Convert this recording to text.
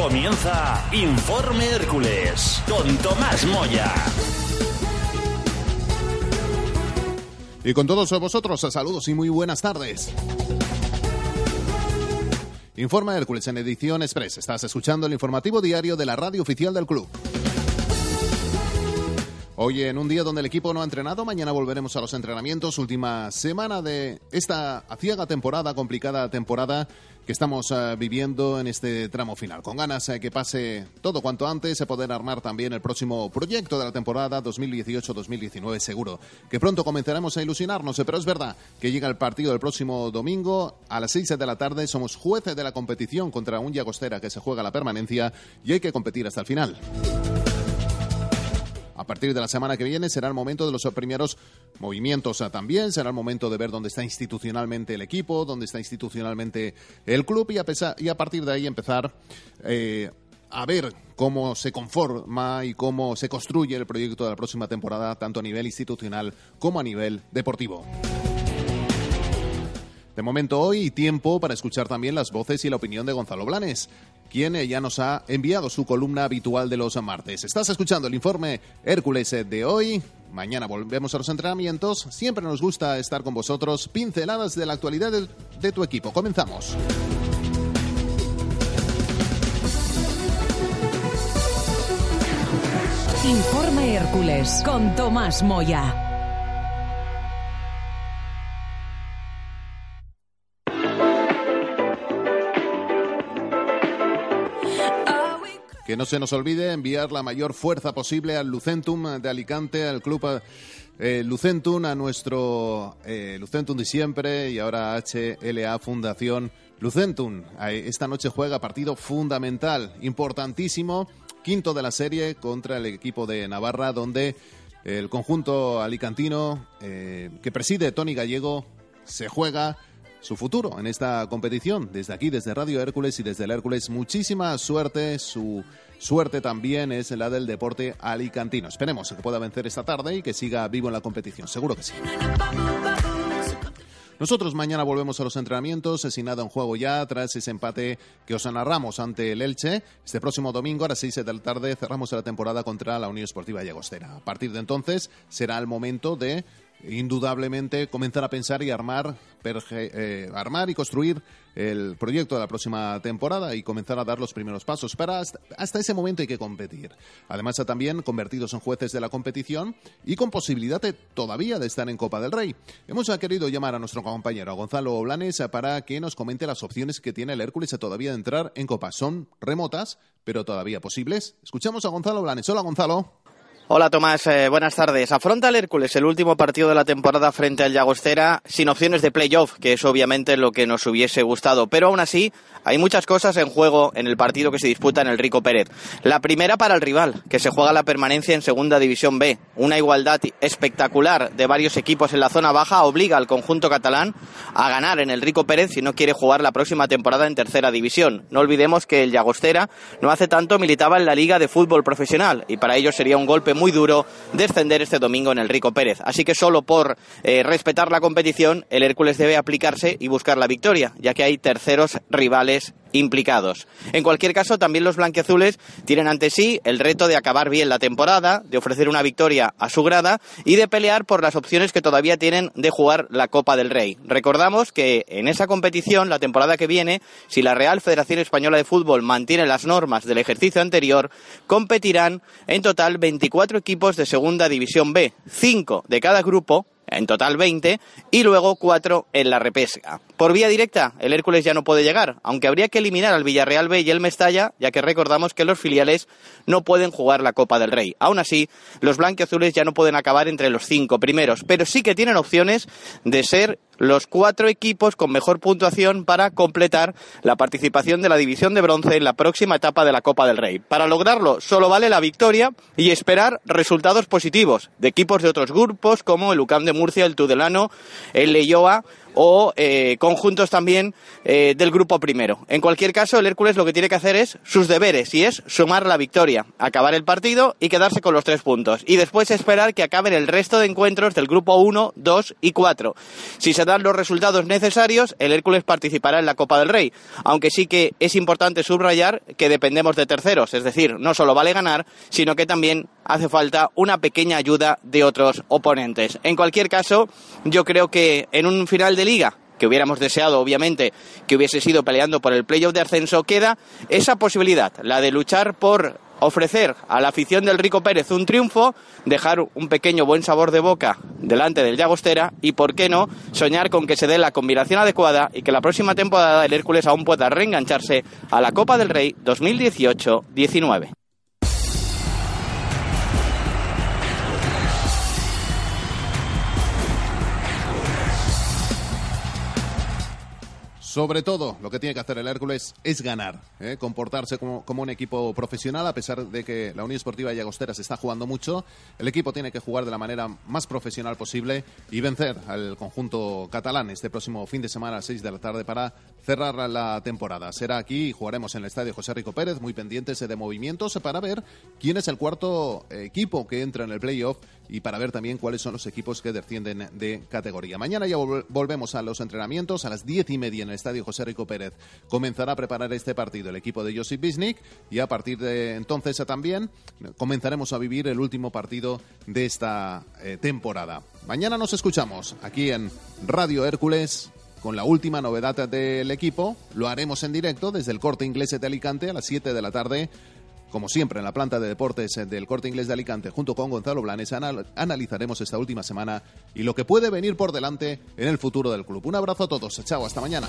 Comienza Informe Hércules con Tomás Moya. Y con todos vosotros, saludos y muy buenas tardes. Informe Hércules en edición express. Estás escuchando el informativo diario de la radio oficial del club. Hoy en un día donde el equipo no ha entrenado, mañana volveremos a los entrenamientos. Última semana de esta aciaga temporada, complicada temporada que estamos uh, viviendo en este tramo final. Con ganas uh, que pase todo cuanto antes, se poder armar también el próximo proyecto de la temporada 2018-2019 seguro. Que pronto comenzaremos a ilusionarnos, pero es verdad que llega el partido del próximo domingo a las 6 de la tarde. Somos jueces de la competición contra un Llagostera que se juega la permanencia y hay que competir hasta el final. A partir de la semana que viene será el momento de los primeros movimientos también, será el momento de ver dónde está institucionalmente el equipo, dónde está institucionalmente el club y a, partir de ahí empezar eh, a ver cómo se conforma y cómo se construye el proyecto de la próxima temporada, tanto a nivel institucional como a nivel deportivo. De momento hoy, tiempo para escuchar también las voces y la opinión de Gonzalo Blanes, quien ya nos ha enviado su columna habitual de los martes. Estás escuchando el informe Hércules de hoy. Mañana volvemos a los entrenamientos. Siempre nos gusta estar con vosotros. Pinceladas de la actualidad de, tu equipo. Comenzamos. Informe Hércules con Tomás Moya. Que no se nos olvide enviar la mayor fuerza posible al Lucentum de Alicante, al club eh, Lucentum, a nuestro eh, Lucentum de siempre y ahora HLA Fundación Lucentum. Esta noche juega partido fundamental, importantísimo, quinto de la serie contra el equipo de Navarra, donde el conjunto alicantino eh, que preside Tony Gallego se juega su futuro en esta competición. Desde aquí, desde Radio Hércules y desde el Hércules, muchísima suerte. Su suerte también es la del deporte alicantino. Esperemos que pueda vencer esta tarde y que siga vivo en la competición. Seguro que sí. Nosotros mañana volvemos a los entrenamientos, sin nada en juego ya, tras ese empate que os narramos ante el Elche. Este próximo domingo a las 6 de la tarde cerramos la temporada contra la Unión Esportiva Llagostera. A partir de entonces será el momento de indudablemente comenzar a pensar y armar, eh, armar y construir el proyecto de la próxima temporada y comenzar a dar los primeros pasos. Pero hasta, ese momento hay que competir. Además, también convertidos en jueces de la competición y con posibilidad todavía de estar en Copa del Rey. Hemos querido llamar a nuestro compañero Gonzalo Blanes para que nos comente las opciones que tiene el Hércules todavía de entrar en Copa. Son remotas, pero todavía posibles. Escuchamos a Gonzalo Blanes. Hola, Gonzalo. Hola Tomás, eh, buenas tardes. Afronta el Hércules el último partido de la temporada frente al Llagostera sin opciones de playoff, que es obviamente lo que nos hubiese gustado. Pero aún así, hay muchas cosas en juego en el partido que se disputa en el Rico Pérez. La primera para el rival, que se juega la permanencia en Segunda División B. Una igualdad espectacular de varios equipos en la zona baja obliga al conjunto catalán a ganar en el Rico Pérez si no quiere jugar la próxima temporada en Tercera División. No olvidemos que el Llagostera no hace tanto militaba en la Liga de Fútbol Profesional y para ello sería un golpe duro descender este domingo en el Rico Pérez. Así que solo por eh, respetar la competición, el Hércules debe aplicarse y buscar la victoria, ya que hay terceros rivales implicados. En cualquier caso, también los blanquiazules tienen ante sí el reto de acabar bien la temporada, de ofrecer una victoria a su grada y de pelear por las opciones que todavía tienen de jugar la Copa del Rey. Recordamos que en esa competición, la temporada que viene, si la Real Federación Española de Fútbol mantiene las normas del ejercicio anterior, competirán en total 24 equipos de Segunda División B, 5 de cada grupo en total 20, y luego 4 en la repesca. Por vía directa, el Hércules ya no puede llegar, aunque habría que eliminar al Villarreal B y el Mestalla, ya que recordamos que los filiales no pueden jugar la Copa del Rey. Aún así, los blanquiazules ya no pueden acabar entre los cinco primeros, pero sí que tienen opciones de ser los cuatro equipos con mejor puntuación para completar la participación de la división de bronce en la próxima etapa de la Copa del Rey. Para lograrlo, solo vale la victoria y esperar resultados positivos de equipos de otros grupos como el UCAM de Murcia, el Tudelano, el Leyoa o eh, conjuntos también eh, del grupo primero. En cualquier caso, el Hércules lo que tiene que hacer es sus deberes y es sumar la victoria, acabar el partido y quedarse con los tres puntos. Y después esperar que acaben el resto de encuentros del grupo 1, 2 y 4. Si se dan los resultados necesarios, el Hércules participará en la Copa del Rey. Aunque sí que es importante subrayar que dependemos de terceros, es decir, no solo vale ganar, sino que también hace falta una pequeña ayuda de otros oponentes. En cualquier caso, yo creo que en un final de liga que hubiéramos deseado, obviamente, que hubiese sido peleando por el playoff de ascenso, queda esa posibilidad, la de luchar por ofrecer a la afición del Rico Pérez un triunfo, dejar un pequeño buen sabor de boca delante del Llagostera y, por qué no, soñar con que se dé la combinación adecuada y que la próxima temporada el Hércules aún pueda reengancharse a la Copa del Rey 2018-19. Sobre todo, lo que tiene que hacer el Hércules es ganar, ¿eh? comportarse como, un equipo profesional, a pesar de que la Unión Esportiva Llagostera se está jugando mucho. El equipo tiene que jugar de la manera más profesional posible y vencer al conjunto catalán este próximo fin de semana a las 6 de la tarde para cerrar la temporada. Será aquí y jugaremos en el estadio José Rico Pérez, muy pendientes de movimientos para ver quién es el cuarto equipo que entra en el playoff y para ver también cuáles son los equipos que descienden de categoría. Mañana ya volvemos a los entrenamientos a las diez y media en el estadio José Rico Pérez. Comenzará a preparar este partido el equipo de Josip Bisnik y a partir de entonces también comenzaremos a vivir el último partido de esta eh, temporada. Mañana nos escuchamos aquí en Radio Hércules con la última novedad del equipo. Lo haremos en directo desde el corte inglés de Alicante a las 7 de la tarde como siempre, en la planta de deportes del Corte Inglés de Alicante, junto con Gonzalo Blanes, analizaremos esta última semana y lo que puede venir por delante en el futuro del club. Un abrazo a todos. Chao, hasta mañana.